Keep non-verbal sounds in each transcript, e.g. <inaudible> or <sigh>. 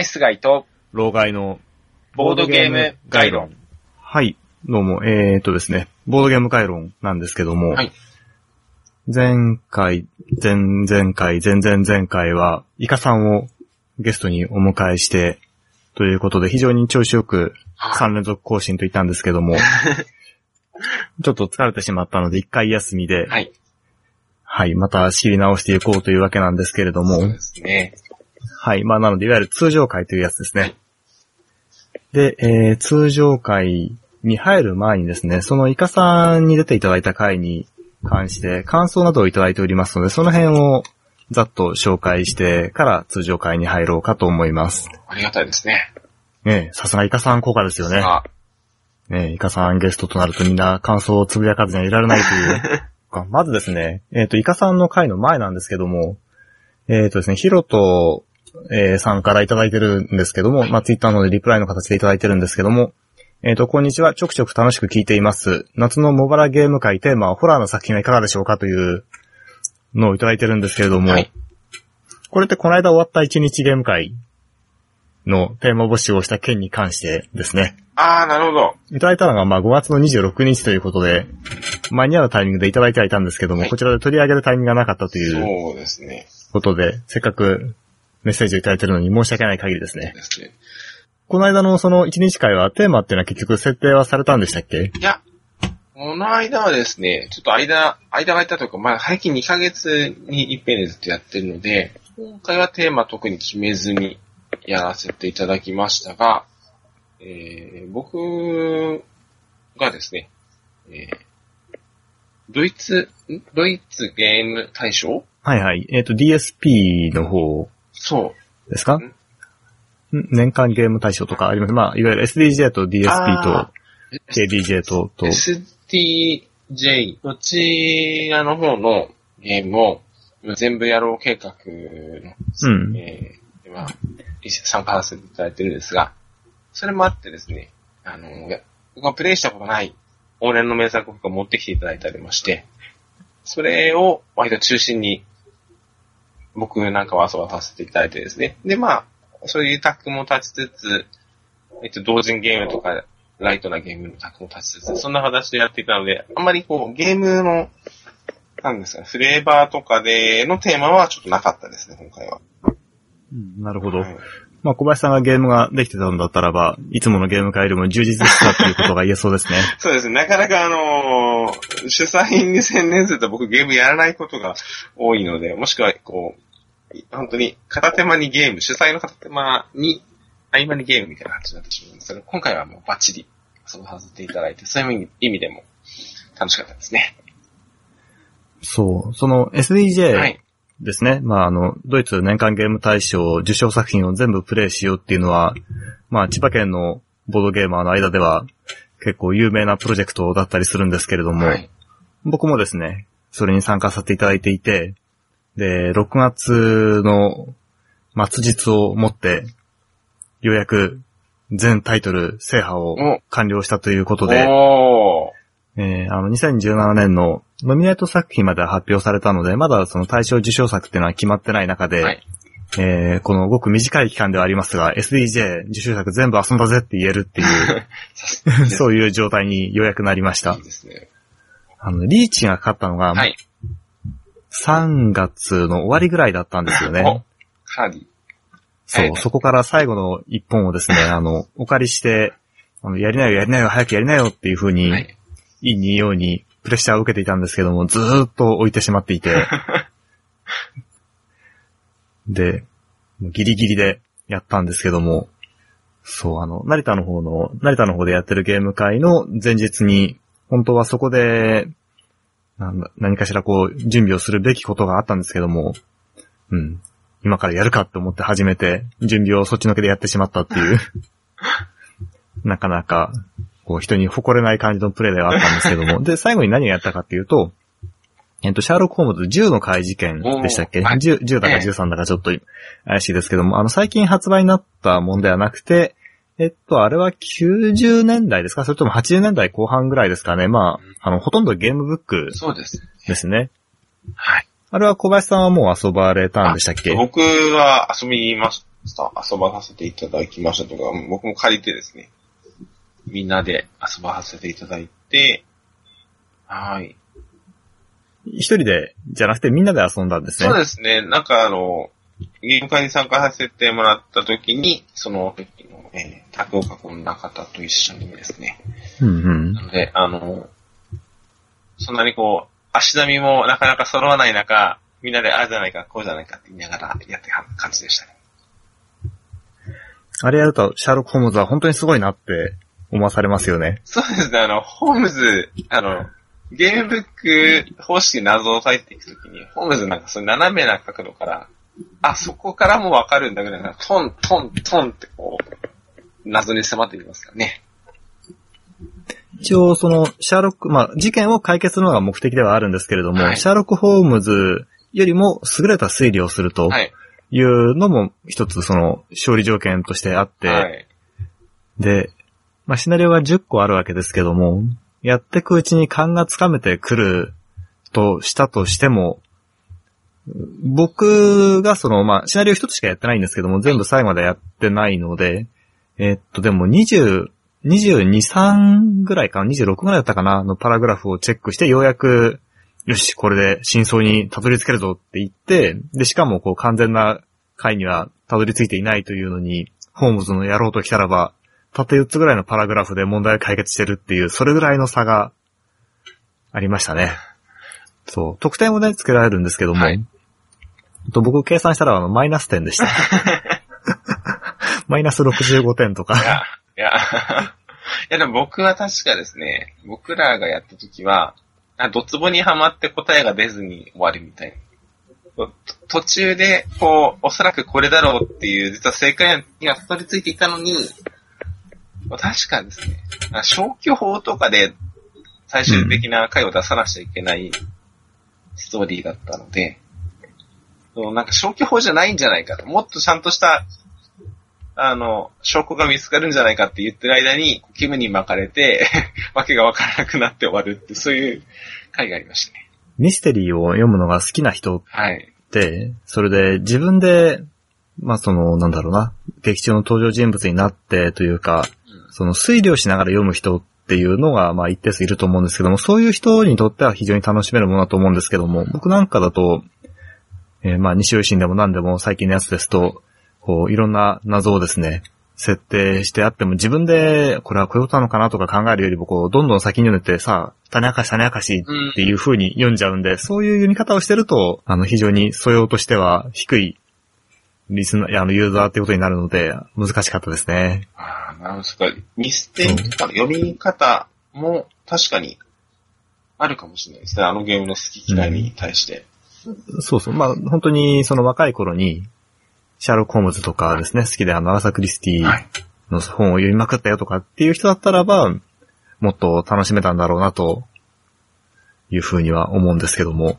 ナイスガイと、老害のボードゲーム概論。はい。どうも、えー、っとですね、ボードゲーム概論なんですけども、はい前回、前々回、前々前回は、イカさんをゲストにお迎えして、ということで非常に調子よく3連続更新と言ったんですけども、<laughs> ちょっと疲れてしまったので一回休みで、はい。はい、また仕切り直していこうというわけなんですけれどもそうで、すね。はい。まあ、なので、いわゆる通常会というやつですね。で、えー、通常会に入る前にですね、そのイカさんに出ていただいた回に関して感想などをいただいておりますので、その辺をざっと紹介してから通常会に入ろうかと思います。ありがたいですね。ねえさすがイカさん効果ですよね。あ、ねえイカさんゲストとなるとみんな感想をつぶやかずにはいられないという。<laughs> まずですね、えっ、と、イカさんの回の前なんですけども、えっ、とですね、ヒロト、えーさんからいただいてるんですけども、まあ、ツイッターのリプライの形でいただいてるんですけども、えっ、と、こんにちは。ちょくちょく楽しく聞いています。夏のモバラゲーム会テーマはホラーの作品はいかがでしょうかというのをいただいてるんですけれども、はいこれってこの間終わった1日ゲーム会のテーマ募集をした件に関してですね。あー、なるほど。いただいたのが、まあ、5月の26日ということで、間に合うタイミングでいただいてはいたんですけども、はいこちらで取り上げるタイミングがなかったというそうですね。ことで、せっかくメッセージをいただいてるのに申し訳ない限りですね。ですね。この間のその1日会はテーマっていうのは結局設定はされたんでしたっけ？いや、この間はですね、ちょっと間、間が空いたというか、まあ、最近2ヶ月に一遍でずっとやってるので、今回はテーマ特に決めずにやらせていただきましたが、えー、僕がですね、えー、ドイツ、ん？ドイツゲーム大賞？はいはい。えっ、と、DSP の方そですか？年間ゲーム大賞とかあります。まあ、いわゆる SDJ と DSP あと KBJ と、とう。、SDJ、どちらの方のゲームを全部やろう計画のうん。えー、でまあ、一緒に参加させていただいてるんですが、それもあってですね、あの、僕はプレイしたことない往年の名作を持ってきていただいておりまして、それを割と中心に僕なんかは遊ばさせていただいてですね。で、まあ、そういうタッグも立ちつつ、えっと、同人ゲームとか、ライトなゲームのタッグも立ちつつ、そんな形でやっていたので、あんまりこう、ゲームの、なんですかね、フレーバーとかでのテーマはちょっとなかったですね、今回は。うんなるほど。はいまあ、小林さんがゲームができてたんだったらば、いつものゲーム会よりも充実したっていうことが言えそうですね。<laughs> そうですね。なかなかあのー主催に専念すると僕ゲームやらないことが多いので、もしくはこう、本当に片手間にゲーム、主催の片手間に合間にゲームみたいな感じになってしまうんですけど、今回はもうバッチリ遊ばさせていただいて、そういう意味でも楽しかったですね。そう。そのは SDJ い。ですね。まあ、あの、ドイツ年間ゲーム大賞受賞作品を全部プレイしようっていうのは、まあ、千葉県のボードゲーマーの間では結構有名なプロジェクトだったりするんですけれども、はい。僕もですね、それに参加させていただいていて、で、6月の末日をもって、ようやく全タイトル制覇をお完了したということで。えーあの、2017年のノミネート作品までは発表されたので、まだその対象受賞作っていうのは決まってない中で、はい。えーこのごく短い期間ではありますが、SDJ 受賞作全部遊んだぜって言えるっていう、<laughs> そういう状態にようやくなりましたいい。ね。あの、リーチがかかったのが、はい。3月の終わりぐらいだったんですよね。おカーディ。そう、はいそこから最後の一本をですね、<laughs> あの、お借りして、あの、やりなよ、やりなよ、早くやりなよっていう風に、はい。いいにようにプレッシャーを受けていたんですけども、ずーっと置いてしまっていて、<laughs> で、ギリギリでやったんですけども、そう、あの、成田の方の、成田の方でやってるゲーム会の前日に、本当はそこで、何かしらこう、準備をするべきことがあったんですけども、うん。今からやるかって思って始めて、準備をそっちのけでやってしまったっていう、<laughs> なかなか、こう人に誇れない感じのプレイではあったんですけども、で、最後に何をやったかっていうと、えっと、シャーロック・ホームズ10の怪事件でしたっけ？おーはい 10, ?10 だかええ13だかちょっと怪しいですけども、あの、最近発売になったもんではなくて、えっと、あれは90年代ですか？それとも80年代後半ぐらいですかね？まあ、あの、ほとんどゲームブックそうです。ですね。はい。あれは小林さんはもう遊ばれたんでしたっけ？僕は遊びましちょっと遊ばさせていただきましたとか、僕も借りてですね、みんなで遊ばさせていただいて、はい。一人で、じゃなくてみんなで遊んだんですね。そうですね。なんかあの、ゲーム会に参加させてもらった時に、その時の、えー、卓を囲んだ方と一緒にですね。うんうんな。ので、あの、そんなにこう、足並みもなかなか揃わない中、みんなでああじゃないか、こうじゃないかって言いながらやっては感じでしたね。あれやると、シャーロック・ホームズは本当にすごいなって思わされますよね。そうですね、あの、ホームズ、あの、ゲームブック方式で謎を解いていくときに、ホームズなんかその斜めな角度から、あ、そこからもわかるんだぐらいな、トン、トン、トンってこう、謎に迫っていきますからね。一応、その、シャーロック、まあ、事件を解決するのが目的ではあるんですけれども、はいシャーロック・ホームズよりも優れた推理をするとはい。いうのも一つその勝利条件としてあって、はい。で、まあ、シナリオが10個あるわけですけども、やっていくうちに勘がつかめてくるとしたとしても、僕がその、まあ、シナリオ一つしかやってないんですけども、全部最後までやってないので、えっと、でも20、22、3ぐらいかな、26ぐらいだったかな、のパラグラフをチェックして、ようやく、よし、これで真相にたどり着けるぞって言って、で、しかもこう完全な回にはたどり着いていないというのに、ホームズのやろうときたらば、たった4つぐらいのパラグラフで問題を解決してるっていう、それぐらいの差がありましたね。そう。得点をね、つけられるんですけども、はいと僕計算したらあのマイナス点でした。<laughs> マイナス65点といやか。、いや、いや <laughs> でも僕は確かですね、僕らがやった時は、あドツボにはまって答えが出ずに終わるみたいな。と途中で、こう、おそらくこれだろうっていう、実は正解にはたどり着いていたのに、確かですね、あ消去法とかで最終的な回を出さなきゃいけないストーリーだったので、そうなんか消去法じゃないんじゃないかと、もっとちゃんとしたあの、証拠が見つかるんじゃないかって言ってる間に、気分に巻かれて、<laughs> わけがわからなくなって終わるって、そういう回がありましたね。ミステリーを読むのが好きな人っはい。て、それで自分で、まあその、なんだろうな、劇中の登場人物になってというか、うんその推理をしながら読む人っていうのが、まあ一定数いると思うんですけども、そういう人にとっては非常に楽しめるものだと思うんですけども、僕なんかだと、えーまあ西尾維新でも何でも最近のやつですと、こう、いろんな謎をですね、設定してあっても自分でこれはこういうことなのかなとか考えるよりもこう、どんどん先に読んでてさあ、種明かし種明かしっていう風に読んじゃうんで、そういう読み方をしてると、あの、非常に素養としては低いリスナー、あの、ユーザーってことになるので、難しかったですね。ああ、なんですか。ミステリーとかの読み方も確かにあるかもしれないですね。あのゲームの好き嫌いに対して。そうそう。まあ、本当にその若い頃に、シャーロック・ホームズとかですね、好きであの、アガサ・クリスティはい。の本を読みまくったよとかっていう人だったらば、もっと楽しめたんだろうなと、いうふうには思うんですけども。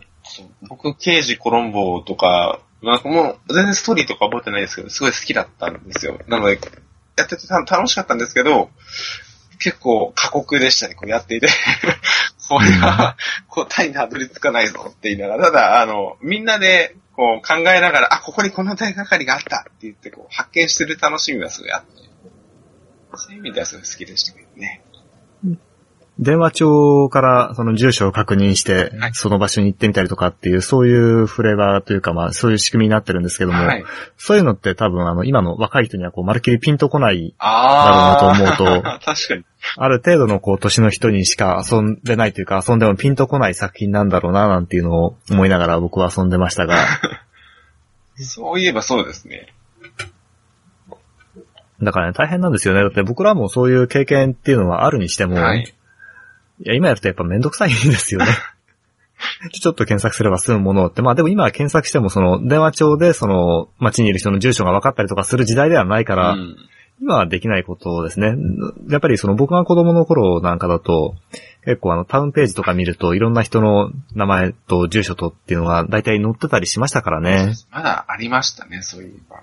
僕、刑事コロンボとか、なんかもう、全然ストーリーとか覚えてないですけど、すごい好きだったんですよ。なので、やっててた楽しかったんですけど、結構過酷でしたね、これやっていて。これは、答えにたどり着かないぞって言いながら、ただ、あの、みんなで、こう考えながら、あ、ここにこの手がかりがあったって言って、こう、発見してる楽しみはすごいあって、そういう意味ではすごい好きでしたけどね。電話帳からその住所を確認してはい、その場所に行ってみたりとかっていう、そういうフレーバーというか、まあ、そういう仕組みになってるんですけども、はい。そういうのって多分あの、今の若い人にはこう、まるっきりピンとこない、ああ。なるほどと思うと <laughs> 確かに。ある程度のこう、年の人にしか遊んでないというか、遊んでもピンとこない作品なんだろうな、なんていうのを思いながら僕は遊んでましたが、<laughs> そういえばそうですね。だからね、大変なんですよね。だって僕らもそういう経験っていうのはあるにしても、はい。いや、今やるとやっぱめんどくさいんですよね。<laughs> ちょっと検索すれば済むものって、まあでも今は検索してもその電話帳でその街にいる人の住所が分かったりとかする時代ではないから、うん今はできないことですね。やっぱりその僕が子供の頃なんかだと、結構あのタウンページとか見るといろんな人の名前と住所とっていうのが大体載ってたりしましたからね。まだありましたね、そういえば。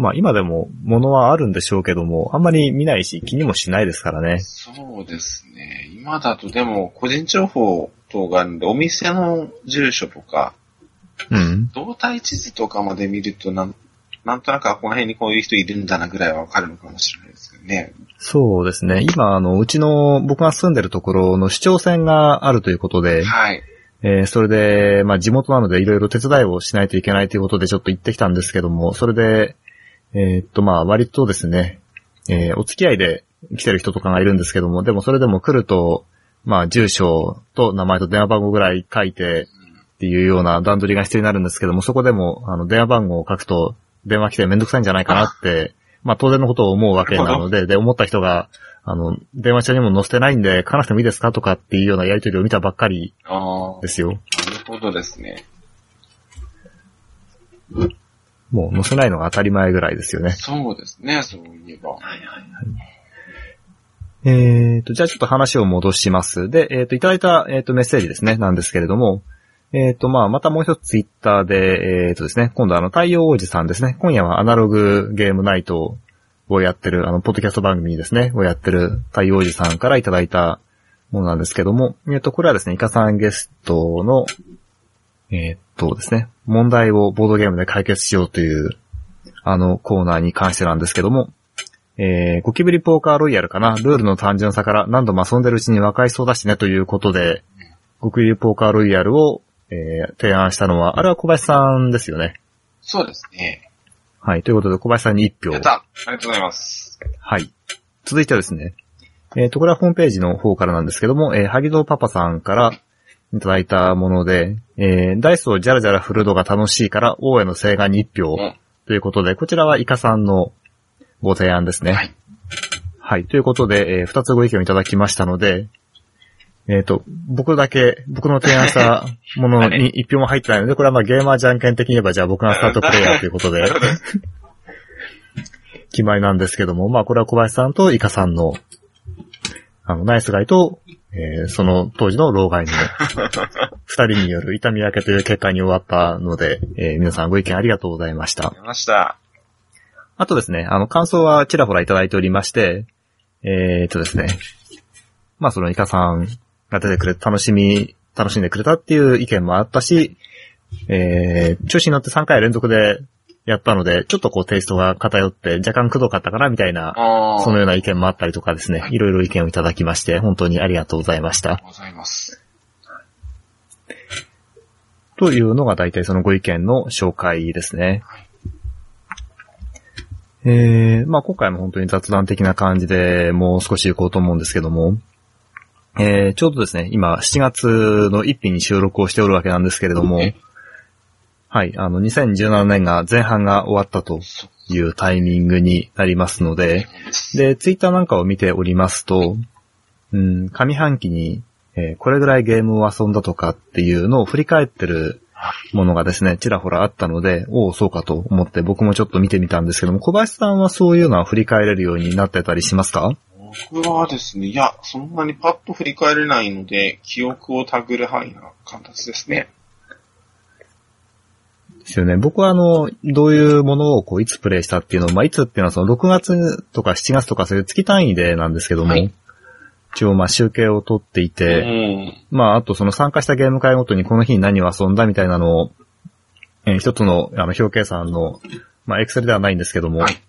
まあ今でも物はあるんでしょうけども、あんまり見ないし気にもしないですからね。そうですね。今だとでも、個人情報等があるんで、お店の住所とか、うん。動体地図とかまで見るとなん、なんとなくあこの辺にこういう人いるんだなぐらいはわかるのかもしれないですけどね。そうですね。今、あの、うちの、僕が住んでるところの市長選があるということで、はい。えーそれで、まあ地元なのでいろいろ手伝いをしないといけないということでちょっと行ってきたんですけども、それで、えーっとまあ割とですね、えーお付き合いで来てる人とかがいるんですけども、でもそれでも来ると、まあ住所と名前と電話番号ぐらい書いてっていうような段取りが必要になるんですけども、そこでもあの電話番号を書くと電話来てめんどくさいんじゃないかなって、まあ当然のことを思うわけなので、<laughs> で、思った人が、あの、電話帳にも載せてないんで、書かなくてもいいですかとかっていうようなやりとりを見たばっかりですよ。なるほどですね。もう載せないのが当たり前ぐらいですよね。そうですね、そういえば。はいはい。えーと、じゃあちょっと話を戻します。で、えーと、いただいた、えーと、メッセージですね、なんですけれども、えーと、まあ、またもう一つツイッターで、えーとですね、今度あの、太陽王子さんですね、今夜はアナログゲームナイトをやってる、あの、ポッドキャスト番組ですね、をやってる太陽王子さんからいただいたものなんですけども、えーと、これはですね、イカさんゲストの、えーとですね、問題をボードゲームで解決しようという、あのコーナーに関してなんですけども、えー、ゴキブリポーカーロイヤルかな？ルールの単純さから何度も遊んでるうちに和解しそうだしねということで、ゴキブリポーカーロイヤルを、えー提案したのは、あれは小林さんですよね。そうですね。はい。ということで、小林さんに1票やっ。たありがとうございます。はい。続いてですね。えっ、と、これはホームページの方からなんですけども、えー、ハギドパパさんからいただいたもので、えー、ダイスをジャラジャラ振るのが楽しいから、王への請願に1票うんということで、こちらはイカさんのご提案ですね。はい。はい。ということで、えー二つご意見をいただきましたので、えっ、と、僕だけ、僕の提案したものに <laughs> 一票も入ってないので、これはまあゲーマーじゃんけん的に言えば、じゃあ僕がスタートプレイヤー <laughs> ということで、決まりなんですけども、まあこれは小林さんとイカさんの、あの、ナイスガイと、えーその当時の老害の <laughs> 二人による痛み分けという結果に終わったので、えー皆さんご意見ありがとうございました。出ました。あとですね、あの、感想はちらほらいただいておりまして、えー、っとですね、まあそのイカさんが出てくれて楽しみ、楽しんでくれたっていう意見もあったし、えー、調子に乗って3回連続でやったので、ちょっとこうテイストが偏って若干くどかったかなみたいな、ああ。そのような意見もあったりとかですね、いろいろ意見をいただきまして、本当にありがとうございました。ございます。というのが大体そのご意見の紹介ですね。えー、まあ今回も本当に雑談的な感じでもう少し行こうと思うんですけども、えー、ちょうどですね、今7月の1日に収録をしておるわけなんですけれどもえ、はい、あの2017年が前半が終わったというタイミングになりますので、で、ツイッターなんかを見ておりますと、うん、上半期に、えーこれぐらいゲームを遊んだとかっていうのを振り返ってるものがですね、ちらほらあったので、おお、そうかと思って僕もちょっと見てみたんですけども、小林さんはそういうのは振り返れるようになってたりしますか？僕はですね、いや、そんなにパッと振り返れないので、記憶をたぐる範囲な形ですね。ですよね。僕はあの、どういうものをこう、いつプレイしたっていうのを、まあ、いつっていうのはその6月とか7月とかそういう月単位でなんですけども、はい一応まあ集計を取っていて、うん。まあ、あとその参加したゲーム会ごとにこの日に何を遊んだみたいなのを、えー一つの、あの、表計算の、まあ、エクセルではないんですけども、はい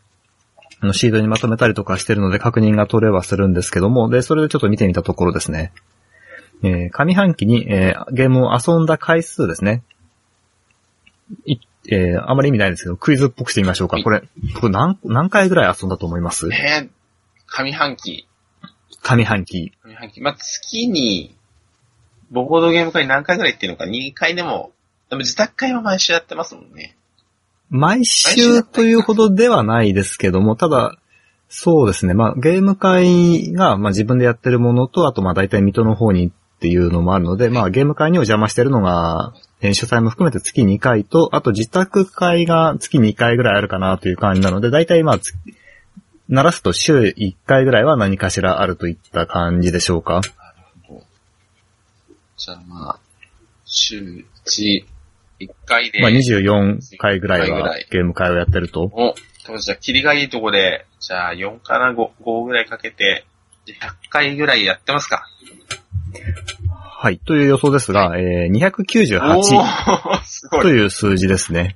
あのシードにまとめたりとかしてるので確認が取れはするんですけども、で、それでちょっと見てみたところですね。えー上半期に、えーゲームを遊んだ回数ですね。いえーあまり意味ないんですけど、クイズっぽくしてみましょうか。これ、僕何、何回ぐらい遊んだと思います？えー、上半期。上半期。上半期。まあ、月に、ボードゲーム会何回ぐらい行ってるのか、2回でも、でも自宅会は毎週やってますもんね。毎週というほどではないですけども、ただ、そうですね。まあ、ゲーム会が、まあ自分でやってるものと、あとまあ大体水戸の方にっていうのもあるので、まあゲーム会にお邪魔してるのが、えー主催も含めて月2回と、あと自宅会が月2回ぐらいあるかなという感じなので、大体まあつ、鳴らすと週1回ぐらいは何かしらあるといった感じでしょうか。じゃあまあ、週1、1回で。まあ24回ぐらい1回ぐはゲーム会をやってると。お、とじゃあ、キリがいいとこで、じゃあ4かな、5、5ぐらいかけて、じゃあ100回ぐらいやってますか。はい。という予想ですが、えー、298。おーすごい。という数字ですね。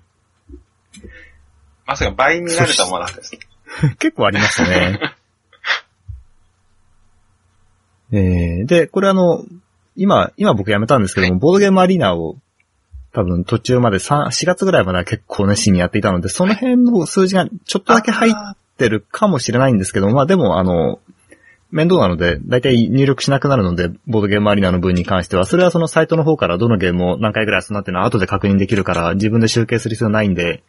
まさか倍になるとは思わなかったです。<laughs> 結構ありましたね。<laughs> えー、で、これあの、今、今僕やめたんですけども、ボードゲームアリーナを多分途中まで3、4月ぐらいまでは結構熱心にやっていたので、その辺の数字がちょっとだけ入ってるかもしれないんですけど、まあでもあの、面倒なので、だいたい入力しなくなるので、ボードゲームアリーナの分に関しては、それはそのサイトの方からどのゲームを何回ぐらい遊んだっていうのは後で確認できるから、自分で集計する必要ないんで、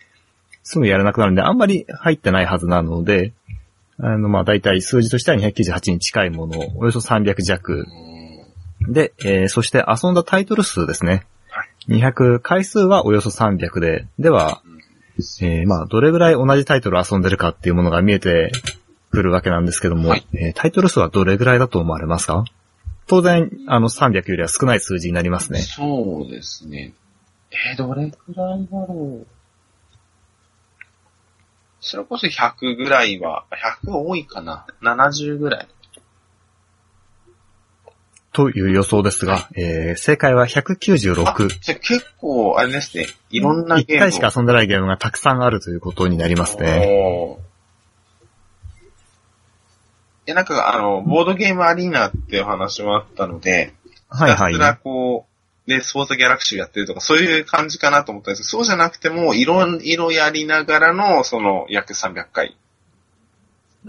すぐやらなくなるんで、あんまり入ってないはずなので、あの、まあ、大体数字としては298に近いものを、およそ300弱。で、えー、そして遊んだタイトル数ですね。200、回数はおよそ300で、では、えー、まあ、どれぐらい同じタイトル遊んでるかっていうものが見えてくるわけなんですけども、はいえータイトル数はどれぐらいだと思われますか？当然、あの、300よりは少ない数字になりますね。そうですね。えー、どれくらいだろう？それこそ100ぐらいは、100多いかな ?70 ぐらい。という予想ですが、えー、正解はあ196。じゃあ結構、あれですね。いろんなゲームを。1回しか遊んでないゲームがたくさんあるということになりますね。や、なんか、あの、ボードゲームアリーナっていう話もあったので、はいはいひたす。らこう、で、スポーツギャラクシーやってるとか、そういう感じかなと思ったんですけど、そうじゃなくても、いろいろやりながらの、その、約300回。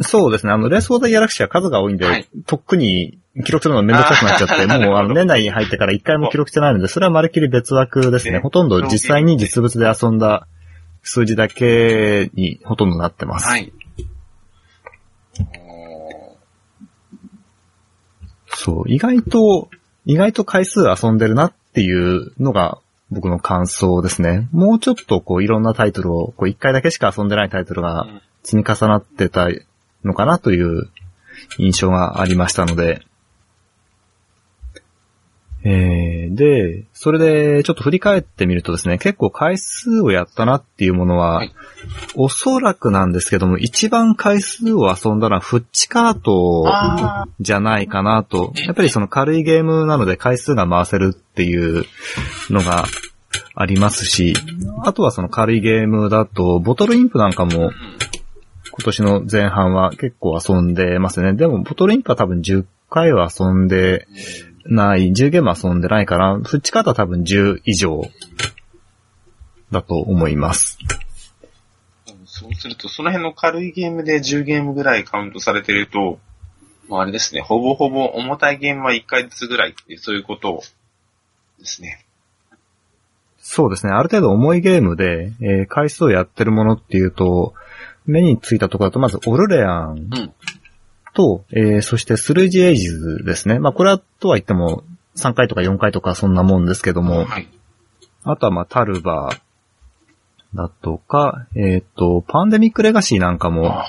そうですね。あの、レースウォーターギャラクシーは数が多いんで、はいとっくに記録するのめんどくさくなっちゃって、<laughs> もうあの年内に入ってから一回も記録してないので、それはまるっきり別枠ですね。ねほとんど実際に実物で遊んだ数字だけにほとんどなってます。はい。おそう、意外と、意外と回数遊んでるなっていうのが僕の感想ですね。もうちょっとこういろんなタイトルを、こう一回だけしか遊んでないタイトルがうん積み重なってたのかなという印象がありましたので、えー、で、それでちょっと振り返ってみるとですね、結構回数をやったなっていうものは、はいおそらくなんですけども、一番回数を遊んだのはフッチカートあじゃないかなと。やっぱりその軽いゲームなので回数が回せるっていうのがありますし、あとはその軽いゲームだと、ボトルインプなんかもうん今年の前半は結構遊んでますね。でも、ボトルインプは多分10回は遊んでない、10ゲーム遊んでないから、フッチカートは多分10以上だと思います。そうすると、その辺の軽いゲームで10ゲームぐらいカウントされてると、まああれですね、ほぼほぼ重たいゲームは1回ずつぐらいってそういうことですね。そうですね。ある程度重いゲームで、えー回数をやってるものっていうと、目についたところだと、まずオルレアンうん。と、えーそしてスルージエイジズですね。まあこれはとは言っても3回とか4回とかそんなもんですけども、はい。あとはまあタルバだとか、えっ、と、パンデミックレガシーなんかも、あ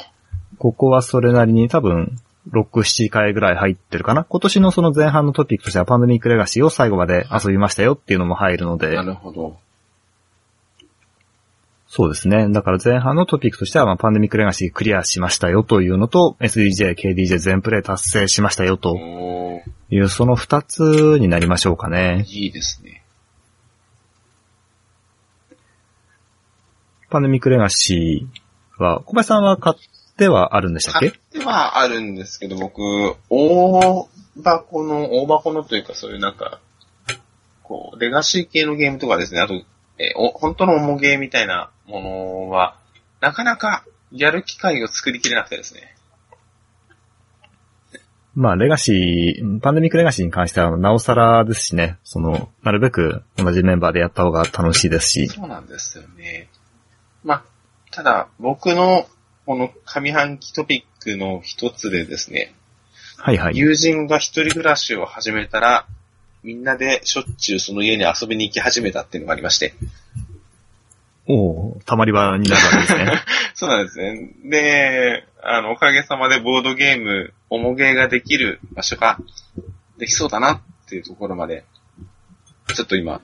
ここはそれなりに多分、6、7回ぐらい入ってるかな。今年のその前半のトピックとしてはパンデミックレガシーを最後まで遊びましたよっていうのも入るのでな、るほど。そうですね。だから前半のトピックとしては、まあ、パンデミックレガシークリアしましたよというのと、SDJ、KDJ 全プレイ達成しましたよという、その二つになりましょうかね。いいですね。パンデミックレガシーは、小林さんは買ってはあるんでしたっ買っけてはあるんですけど、僕、大箱の、大箱のというかそういうなんか、こう、レガシー系のゲームとかですね、あと、えーお本当の重ゲーみたいなものは、なかなかやる機会を作りきれなくてですね。まあ、レガシー、パンデミックレガシーに関しては、なおさらですしね、その、なるべく同じメンバーでやった方が楽しいですし、そうなんですよね。まあ、ただ、僕のこの上半期トピックの一つでですね、はいはい。友人が一人暮らしを始めたら、みんなでしょっちゅうその家に遊びに行き始めたっていうのがありまして。おおたまり場になるわけですね。<laughs> そうなんですね。で、あの、おかげさまでボードゲーム、重ゲーができる場所ができそうだなっていうところまで、ちょっと今、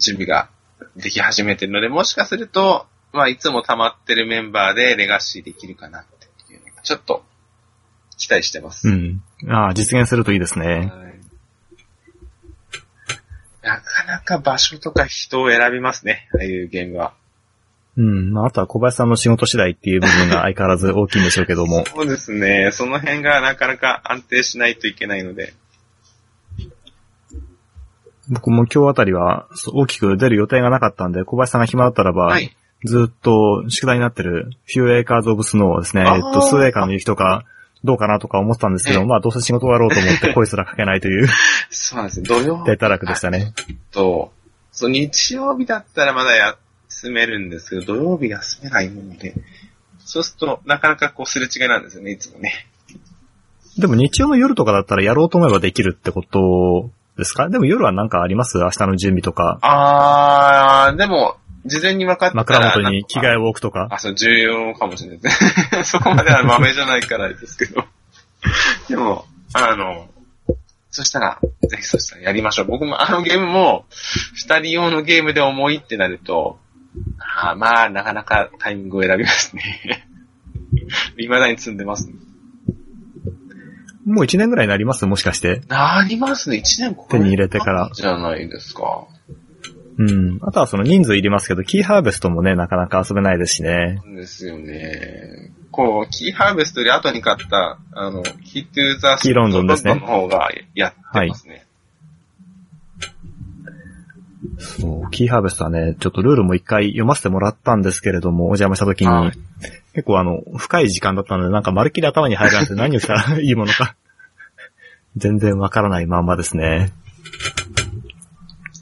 準備ができ始めてるので、もしかすると、まあ、いつも溜まってるメンバーでレガシーできるかなっていうのが、ちょっと、期待してます。うん。ああ、実現するといいですね。はいなか場所とか人を選びますね、ああいうゲームは。うん。まあ、あとは小林さんの仕事次第っていう部分が相変わらず大きいんでしょうけども。<laughs> そうですね。その辺がなかなか安定しないといけないので。僕も今日あたりは大きく出る予定がなかったんで、小林さんが暇だったらば、はい。ずっと宿題になってる Few Acres of Snow をですね、えっと、数エーカーの雪とか、どうかなとか思ってたんですけど、ええまあどうせ仕事終わろうと思って声すらかけないというそうなんですね。土曜データ楽でしたね。と、そう、日曜日だったらまだ休めるんですけど、土曜日休めないもので、そうすると、なかなかこうすれ違いなんですよね、いつもね。でも日曜の夜とかだったらやろうと思えばできるってことですか？でも夜はなんかあります？明日の準備とか、あー、でも、事前に分かったら。枕元に着替ええを置くとか？あ、そう、重要かもしれないですね。<laughs> そこまでは豆じゃないからですけど。<laughs> でも、あの、そしたら、ぜひそしたらやりましょう。僕もあのゲームも、二人用のゲームで重いってなると、あーまあ、なかなかタイミングを選びますね。<laughs> 未だに積んでます、ね。もう一年ぐらいになります？もしかして。なりますね。一年こ手に入れてからじゃないですか。うん。あとはその人数いりますけど、キーハーベストもね、なかなか遊べないですしね。そうですよね。こう、キーハーベストより後に買った、あの、キートゥーザキーロンドンですねの方がやってますね。そう、キーハーベストはね、ちょっとルールも一回読ませてもらったんですけれども、お邪魔した時に、はい結構あの、深い時間だったので、なんかまるっきり頭に入らなくて何をしたらいいものか、全然わからないまんまですね。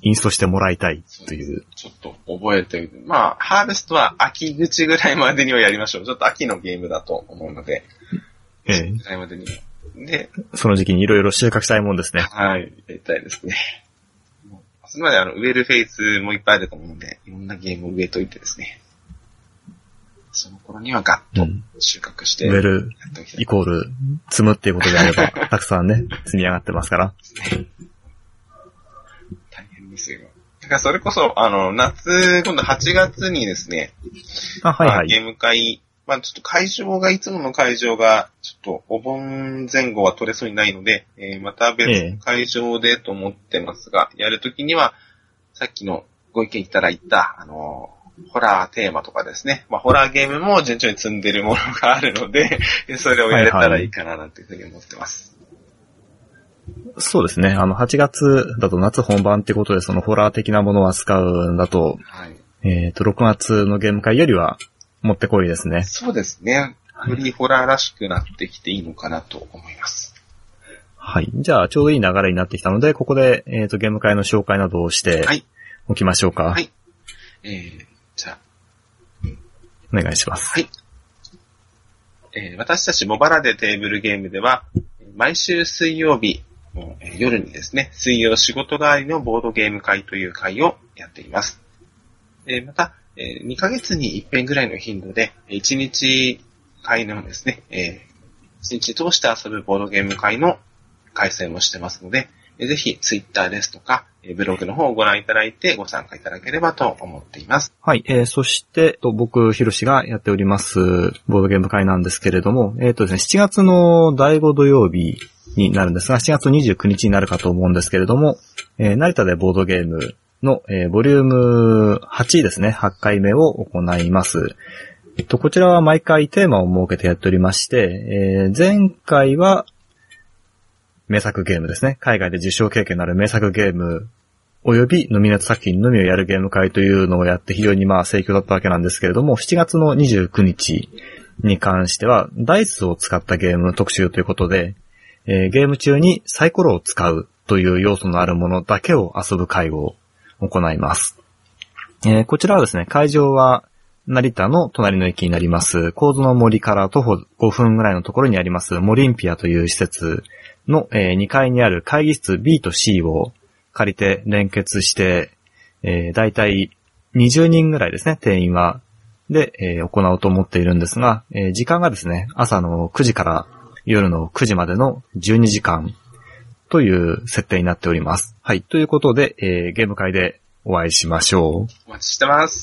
インストしてもらいたいという。ちょっと覚えて。まあ、ハーベストは秋口ぐらいまでにはやりましょう。ちょっと秋のゲームだと思うので、ええ、ぐらいまでには。で、その時期にいろいろ収穫したいもんですね。はい、やりたいですね。それまであの、植えるフェイスもいっぱいあると思うので、いろんなゲームを植えといてですね。その頃にはガッとうん。収穫して、植えるイコール積むっていうことであれば、<laughs> たくさんね、積み上がってますから。<laughs> ですよ。だからそれこそ、あの、夏、今度8月にですね、あ、はいまあゲはい。ーム会、まあちょっと会場が、いつもの会場が、ちょっとお盆前後は取れそうにないので、えーまた別の会場でと思ってますが、やるときには、さっきのご意見いただいた、あの、ホラーテーマとかですね。まあ、ホラーゲームも順調に積んでるものがあるので、それをやれたらいいかななんていうふうに思ってます。そうですね。あの、8月だと夏本番ってことで、そのホラー的なものを扱うんだと、はい。えっ、と、6月のゲーム会よりは、もってこいですね。そうですね。よりホラーらしくなってきていいのかなと思います。はい。じゃあ、ちょうどいい流れになってきたので、ここで、えっ、と、ゲーム会の紹介などをしてはい。おきましょうか。はいえー、じゃあ、お願いします。はい。えー私たちモバラでテーブルゲームでは、毎週水曜日夜にですね、水曜仕事帰りのボードゲーム会という会をやっています。えまた、え2ヶ月に一遍ぐらいの頻度で、1日会のですね、え1日通して遊ぶボードゲーム会の開催もしてますので、ぜひツイッターですとか、ブログの方をご覧いただいてご参加いただければと思っています。はい。えー、そして、僕、ヒロシがやっております、ボードゲーム会なんですけれども、えっ、とですね、7月の第5土曜日になるんですが、7月29日になるかと思うんですけれども、えー成田でボードゲームの、えーボリューム8ですね、8回目を行います。えっと、こちらは毎回テーマを設けてやっておりまして、えー前回は、名作ゲームですね。海外で受賞経験のある名作ゲームおよびノミネート作品のみをやるゲーム会というのをやって非常にまあ盛況だったわけなんですけれども、7月の29日に関しては、ダイスを使ったゲームの特集ということで、えーゲーム中にサイコロを使うという要素のあるものだけを遊ぶ会を行います。えーこちらはですね、会場は成田の隣の駅になります、構図の森から徒歩5分ぐらいのところにあります、モリンピアという施設の、え2階にある会議室 B と C を借りて連結して、えー、だいたい20人ぐらいですね、定員は。で、えー行おうと思っているんですが、えー時間がですね、朝の9時から夜の9時までの12時間という設定になっております。はい。ということで、えーゲーム会でお会いしましょう。お待ちしてます。